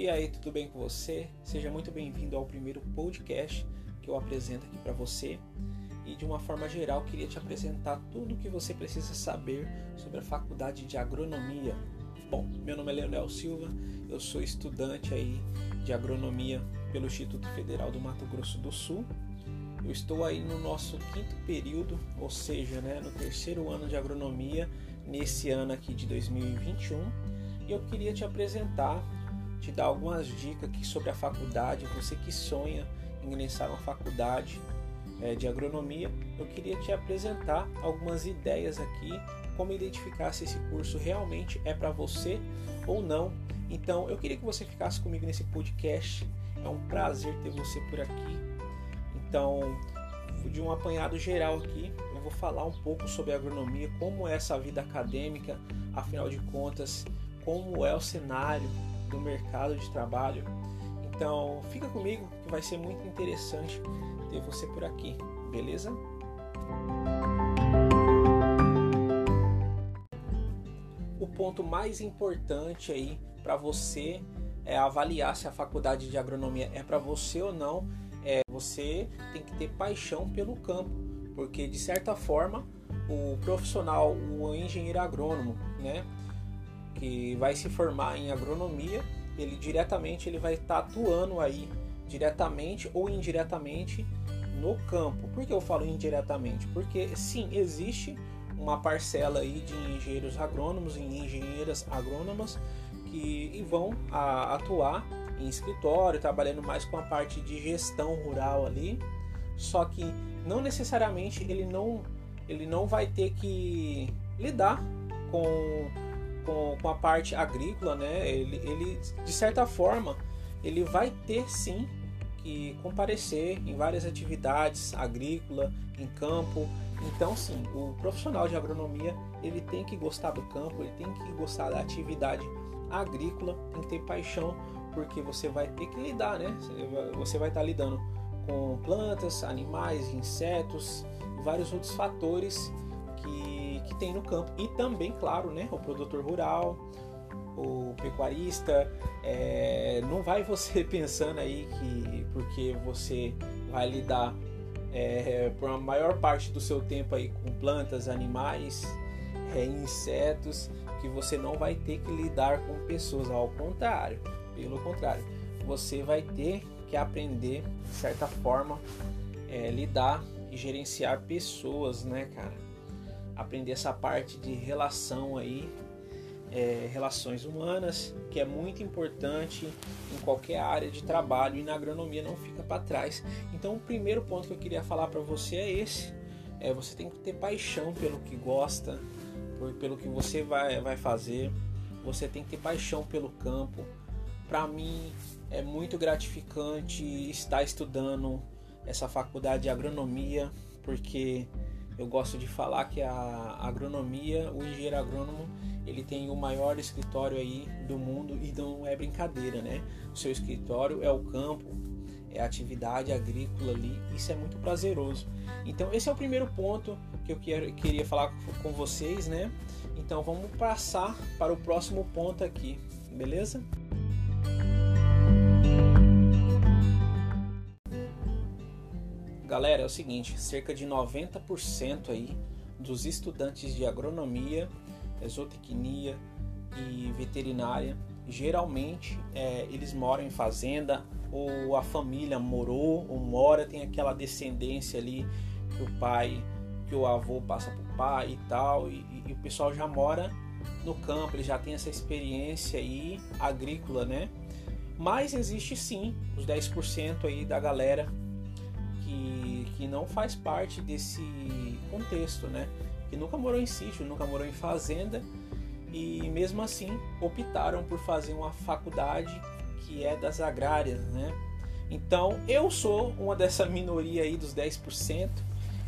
E aí, tudo bem com você? Seja muito bem-vindo ao primeiro podcast que eu apresento aqui para você. E de uma forma geral, queria te apresentar tudo o que você precisa saber sobre a faculdade de agronomia. Bom, meu nome é Leonel Silva, eu sou estudante aí de agronomia pelo Instituto Federal do Mato Grosso do Sul. Eu estou aí no nosso quinto período, ou seja, né, no terceiro ano de agronomia, nesse ano aqui de 2021. E eu queria te apresentar te dar algumas dicas aqui sobre a faculdade. Você que sonha em ingressar uma faculdade é, de agronomia, eu queria te apresentar algumas ideias aqui, como identificar se esse curso realmente é para você ou não. Então, eu queria que você ficasse comigo nesse podcast. É um prazer ter você por aqui. Então, de um apanhado geral aqui, eu vou falar um pouco sobre agronomia, como é essa vida acadêmica, afinal de contas, como é o cenário do mercado de trabalho. Então, fica comigo que vai ser muito interessante ter você por aqui, beleza? O ponto mais importante aí para você é avaliar se a faculdade de agronomia é para você ou não. É você tem que ter paixão pelo campo, porque de certa forma o profissional, o engenheiro agrônomo, né, que vai se formar em agronomia, ele diretamente ele vai estar tá atuando aí diretamente ou indiretamente no campo. Por que eu falo indiretamente? Porque sim, existe uma parcela aí de engenheiros agrônomos e engenheiras agrônomas que vão a, atuar em escritório, trabalhando mais com a parte de gestão rural ali. Só que não necessariamente ele não ele não vai ter que lidar com com, com a parte agrícola, né? Ele, ele, de certa forma, ele vai ter sim que comparecer em várias atividades agrícola, em campo. Então, sim, o profissional de agronomia ele tem que gostar do campo, ele tem que gostar da atividade agrícola, tem que ter paixão, porque você vai ter que lidar, né? Você vai estar lidando com plantas, animais, insetos vários outros fatores que tem no campo. E também, claro, né, o produtor rural, o pecuarista, é, não vai você pensando aí que porque você vai lidar é, por uma maior parte do seu tempo aí com plantas, animais, é, insetos, que você não vai ter que lidar com pessoas, ao contrário, pelo contrário, você vai ter que aprender de certa forma é, lidar e gerenciar pessoas, né, cara? Aprender essa parte de relação aí, é, relações humanas, que é muito importante em qualquer área de trabalho e na agronomia não fica para trás. Então, o primeiro ponto que eu queria falar para você é esse: é, você tem que ter paixão pelo que gosta, pelo que você vai, vai fazer, você tem que ter paixão pelo campo. Para mim, é muito gratificante estar estudando essa faculdade de agronomia, porque eu gosto de falar que a agronomia, o engenheiro agrônomo, ele tem o maior escritório aí do mundo e não é brincadeira, né? O seu escritório é o campo, é a atividade agrícola ali, isso é muito prazeroso. Então esse é o primeiro ponto que eu queria falar com vocês, né? Então vamos passar para o próximo ponto aqui, beleza? Galera, é o seguinte, cerca de 90% aí dos estudantes de agronomia, zootecnia e veterinária, geralmente é, eles moram em fazenda ou a família morou ou mora, tem aquela descendência ali que o pai, que o avô passa para o pai e tal, e, e, o pessoal já mora no campo, ele já tem essa experiência aí agrícola, né? Mas existe sim os 10% aí da galera que, não faz parte desse contexto, né? Que nunca morou em sítio, nunca morou em fazenda e mesmo assim optaram por fazer uma faculdade que é das agrárias, né? Então eu sou uma dessa minoria aí dos 10%.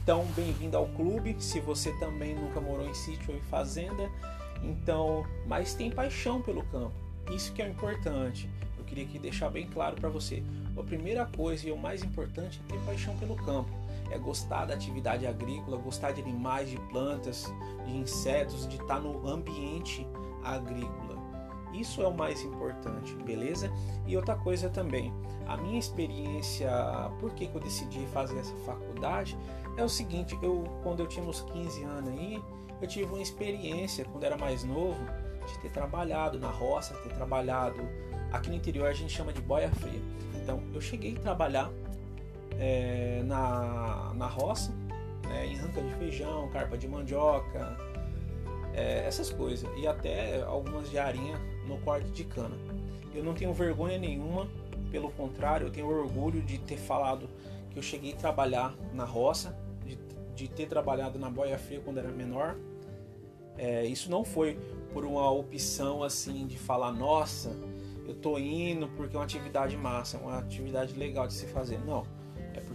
Então bem-vindo ao clube, se você também nunca morou em sítio ou em fazenda. Então, mas tem paixão pelo campo. Isso que é importante. Eu queria aqui deixar bem claro para você. A primeira coisa e o mais importante é ter paixão pelo campo. É gostar da atividade agrícola, gostar de animais, de plantas, de insetos, de estar no ambiente agrícola. Isso é o mais importante, beleza? E outra coisa também, a minha experiência, por que, que eu decidi fazer essa faculdade, é o seguinte, eu quando eu tinha uns 15 anos aí, eu tive uma experiência quando era mais novo de ter trabalhado na roça, ter trabalhado aqui no interior a gente chama de boia fria. Então eu cheguei a trabalhar é, na, na roça, né, em ranca de feijão, carpa de mandioca, é, essas coisas e até algumas de arinha no corte de cana. Eu não tenho vergonha nenhuma, pelo contrário, eu tenho orgulho de ter falado que eu cheguei a trabalhar na roça, de, de ter trabalhado na boia fria quando era menor. É, isso não foi por uma opção assim de falar, nossa, eu tô indo porque é uma atividade massa, é uma atividade legal de se fazer. Não,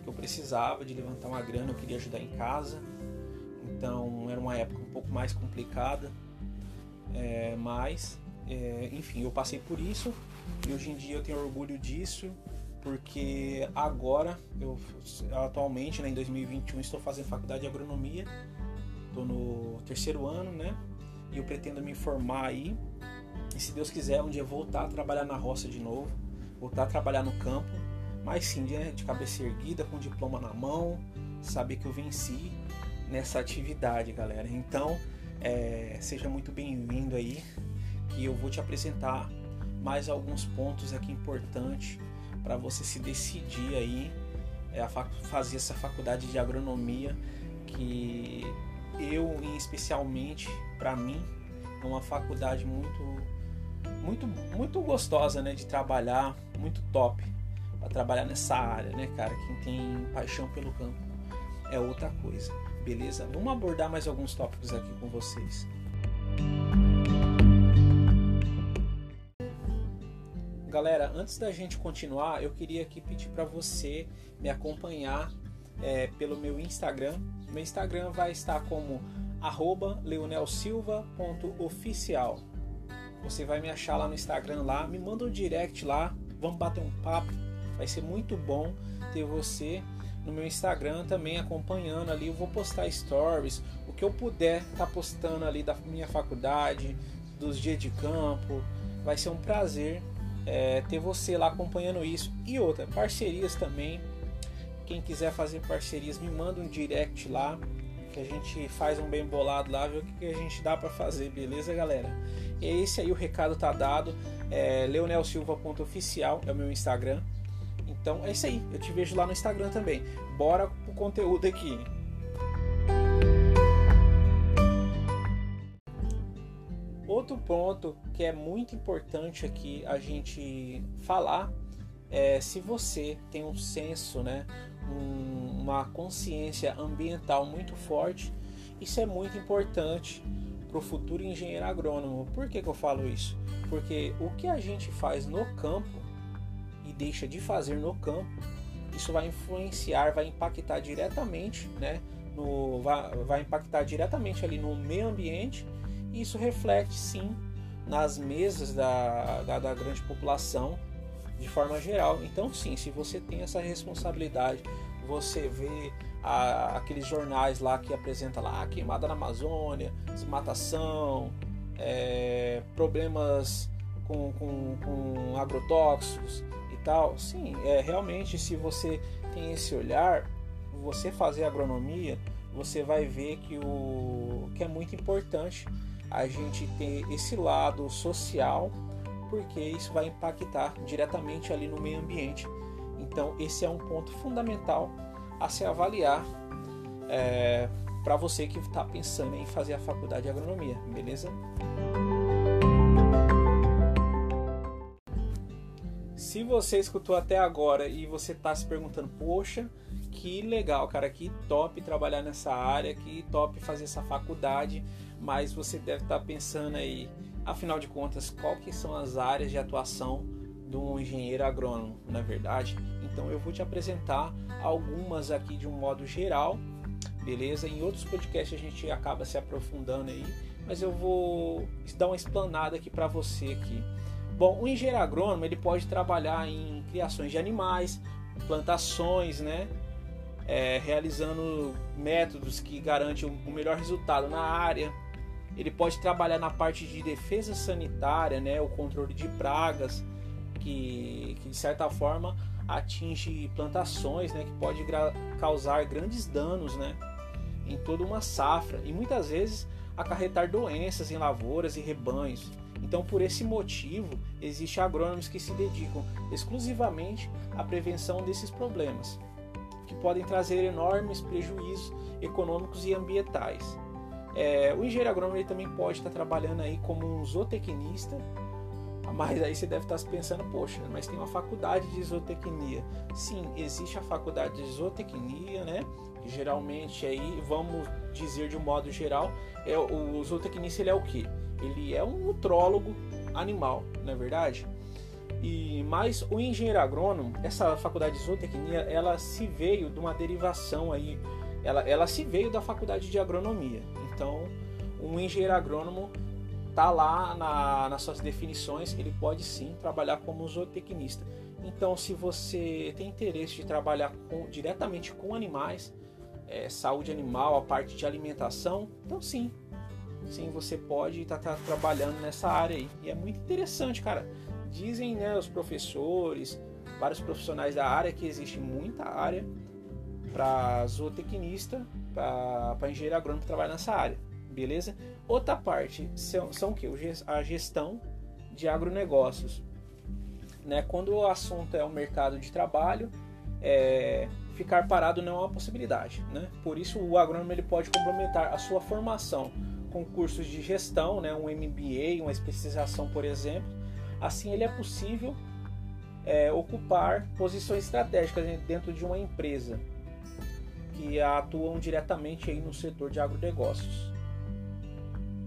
eu precisava de levantar uma grana, eu queria ajudar em casa. Então era uma época um pouco mais complicada, é, mas é, enfim, eu passei por isso e hoje em dia eu tenho orgulho disso porque agora eu atualmente, né, em 2021, estou fazendo faculdade de agronomia, estou no terceiro ano, né? E eu pretendo me formar aí e se Deus quiser um dia voltar a trabalhar na roça de novo, voltar a trabalhar no campo, mas sim né, de cabeça erguida, com diploma na mão, saber que eu venci nessa atividade, galera. Então, é, seja muito bem-vindo aí, que eu vou te apresentar mais alguns pontos aqui importantes para você se decidir aí é, a fazer essa faculdade de agronomia que eu, especialmente para mim, é uma faculdade muito muito muito gostosa, né, de trabalhar, muito top para trabalhar nessa área, né, cara? Quem tem paixão pelo campo é outra coisa beleza? Vamos abordar mais alguns tópicos aqui com vocês. Galera, antes da gente continuar, eu queria aqui pedir para você me acompanhar é, pelo meu Instagram. Meu Instagram vai estar como leonelsilva.oficial. Você vai me achar lá no Instagram lá, me manda um direct lá, vamos bater um papo. Vai ser muito bom ter você no meu Instagram também acompanhando ali. Eu vou postar stories, o que eu puder tá postando ali da minha faculdade, dos dias de campo. Vai ser um prazer é, ter você lá acompanhando isso. E outra, parcerias também. Quem quiser fazer parcerias, me manda um direct lá. Que a gente faz um bem bolado lá, ver o que a gente dá para fazer, beleza, galera? E é esse aí o recado tá dado. É, leonelsilva.oficial é o meu Instagram. Então é isso aí. Eu te vejo lá no Instagram também. Bora pro conteúdo aqui. Outro ponto que é muito importante aqui a gente falar é se você tem um senso, né, um, uma consciência ambiental muito forte, isso é muito importante para o futuro engenheiro agrônomo. Por que, que eu falo isso? Porque o que a gente faz no campo deixa de fazer no campo, isso vai influenciar, vai impactar diretamente, né? No, vai, vai impactar diretamente ali no meio ambiente e isso reflete sim nas mesas da, da, da grande população de forma geral. Então sim, se você tem essa responsabilidade, você vê a, aqueles jornais lá que apresenta lá queimada na Amazônia, desmatação, é, problemas com, com, com agrotóxicos, tal. Sim, é realmente se você tem esse olhar, você fazer agronomia, você vai ver que o que é muito importante a gente ter esse lado social, porque isso vai impactar diretamente ali no meio ambiente. Então esse é um ponto fundamental a se avaliar é, para você que está pensando em fazer a faculdade de agronomia, beleza? Você escutou até agora e você está se perguntando, poxa, que legal, cara, que top trabalhar nessa área, que top fazer essa faculdade, mas você deve estar tá pensando aí, afinal de contas, qual que são as áreas de atuação de um engenheiro agrônomo, na é verdade? Então eu vou te apresentar algumas aqui de um modo geral, beleza? Em outros podcasts a gente acaba se aprofundando aí, mas eu vou dar uma explanada aqui para você aqui. Bom, o engenheiro agrônomo ele pode trabalhar em criações de animais, plantações, né? É, realizando métodos que garantem o melhor resultado na área. Ele pode trabalhar na parte de defesa sanitária, né, o controle de pragas, que, que de certa forma atinge plantações, né, que pode causar grandes danos, né, em toda uma safra e muitas vezes acarretar doenças em lavouras e rebanhos. Então, por esse motivo, existem agrônomos que se dedicam exclusivamente à prevenção desses problemas, que podem trazer enormes prejuízos econômicos e ambientais. É, o engenheiro agrônomo também pode estar trabalhando aí como um zootecnista, mas aí você deve estar pensando, poxa, mas tem uma faculdade de zootecnia. Sim, existe a faculdade de zootecnia, né? Que geralmente aí, vamos dizer de um modo geral, é o zootecnista ele é o que? Ele é um nutrólogo animal, não é verdade? E mas o engenheiro agrônomo, essa faculdade de zootecnia, ela se veio de uma derivação aí, ela, ela se veio da faculdade de agronomia. Então, um engenheiro agrônomo tá lá na, nas suas definições, ele pode sim trabalhar como zootecnista. Então, se você tem interesse de trabalhar com, diretamente com animais, é, saúde animal, a parte de alimentação, então sim, sim, você pode estar tá, tá trabalhando nessa área aí. E é muito interessante, cara. Dizem né, os professores, vários profissionais da área, que existe muita área para zootecnista, para engenheiro agrônomo que trabalha nessa área, beleza? Outra parte são, são o que? A gestão de agronegócios. Né? Quando o assunto é o mercado de trabalho, é, ficar parado não é uma possibilidade. Né? Por isso, o agrônomo ele pode complementar a sua formação com cursos de gestão, né? um MBA, uma especialização, por exemplo. Assim, ele é possível é, ocupar posições estratégicas dentro de uma empresa que atuam diretamente aí no setor de agronegócios.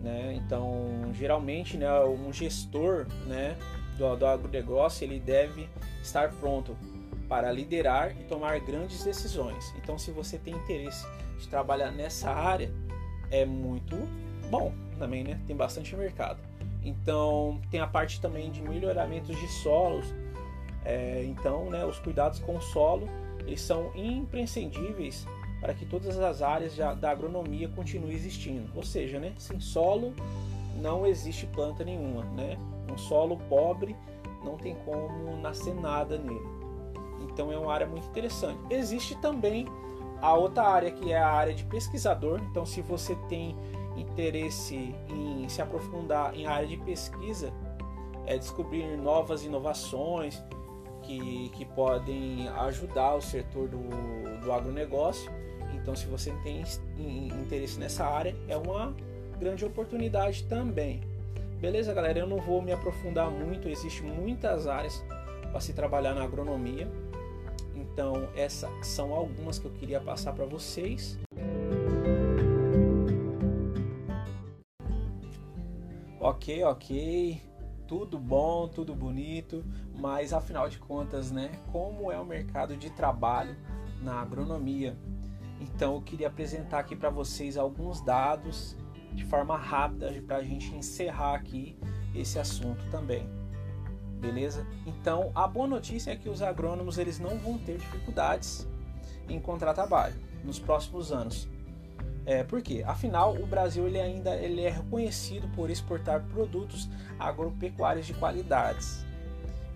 Né? Então, geralmente, né, um gestor né, do, do agronegócio ele deve estar pronto para liderar e tomar grandes decisões. Então, se você tem interesse de trabalhar nessa área, é muito bom também, né? Tem bastante mercado. Então, tem a parte também de melhoramentos de solos. É, então, né, os cuidados com o solo eles são imprescindíveis para que todas as áreas da agronomia continuem existindo. Ou seja, né, sem solo não existe planta nenhuma. Né? Um solo pobre não tem como nascer nada nele. Então é uma área muito interessante. Existe também a outra área que é a área de pesquisador. Então, se você tem interesse em se aprofundar em área de pesquisa, é descobrir novas inovações que, que podem ajudar o setor do, do agronegócio. Então, se você tem interesse nessa área, é uma grande oportunidade também. Beleza, galera? Eu não vou me aprofundar muito, existem muitas áreas para se trabalhar na agronomia. Então, essas são algumas que eu queria passar para vocês. Ok, ok, tudo bom, tudo bonito, mas afinal de contas, né? Como é o mercado de trabalho na agronomia? Então eu queria apresentar aqui para vocês alguns dados de forma rápida para a gente encerrar aqui esse assunto também. Beleza? Então a boa notícia é que os agrônomos eles não vão ter dificuldades em encontrar trabalho nos próximos anos. É, por quê? Afinal, o Brasil ele ainda ele é reconhecido por exportar produtos agropecuários de qualidades.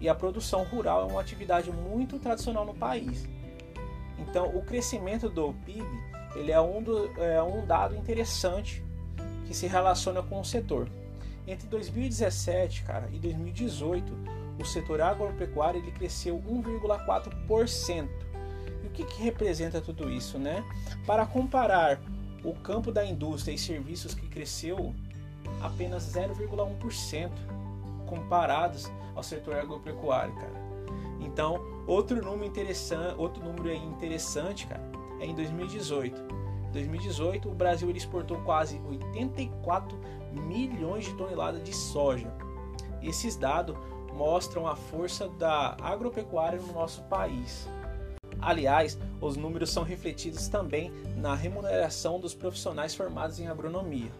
E a produção rural é uma atividade muito tradicional no país. Então, o crescimento do PIB ele é um, do, é um dado interessante que se relaciona com o setor. Entre 2017 cara, e 2018, o setor agropecuário ele cresceu 1,4%. E o que, que representa tudo isso? Né? Para comparar o campo da indústria e serviços que cresceu apenas 0,1% comparados ao setor agropecuário, cara. Então, outro número interessante, outro número aí interessante, cara, é em 2018. Em 2018, o Brasil exportou quase 84 milhões de toneladas de soja. Esses dados mostram a força da agropecuária no nosso país. Aliás, os números são refletidos também na remuneração dos profissionais formados em agronomia.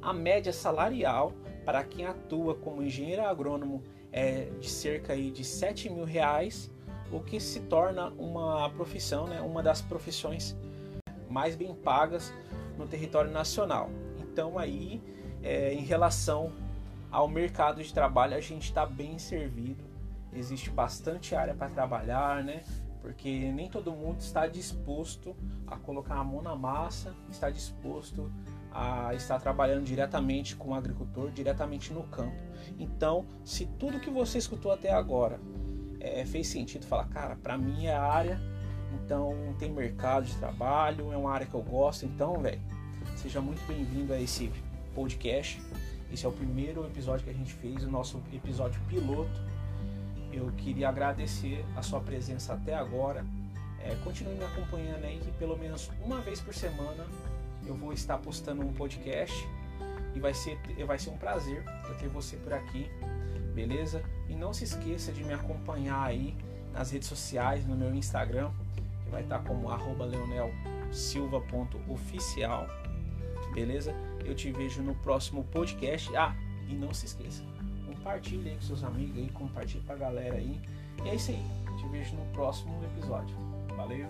A média salarial para quem atua como engenheiro agrônomo é de cerca de 7 mil reais, o que se torna uma profissão, né, uma das profissões mais bem pagas no território nacional. Então aí, é, em relação ao mercado de trabalho, a gente está bem servido. Existe bastante área para trabalhar, né? Porque nem todo mundo está disposto a colocar a mão na massa, está disposto a estar trabalhando diretamente com o agricultor, diretamente no campo. Então, se tudo que você escutou até agora é, fez sentido, fala, cara, para mim é área, então tem mercado de trabalho, é uma área que eu gosto, então, velho, seja muito bem-vindo a esse podcast. Esse é o primeiro episódio que a gente fez, o nosso episódio piloto. Eu queria agradecer a sua presença até agora. É, continue me acompanhando aí, que pelo menos uma vez por semana eu vou estar postando um podcast e vai ser, vai ser um prazer eu ter você por aqui, beleza? E não se esqueça de me acompanhar aí nas redes sociais, no meu Instagram, que vai estar como leonelsilva.oficial, beleza? Eu te vejo no próximo podcast. Ah, e não se esqueça, Compartilhe aí com seus amigos aí, compartilhe pra galera aí. E é isso aí. Te vejo no próximo episódio. Valeu!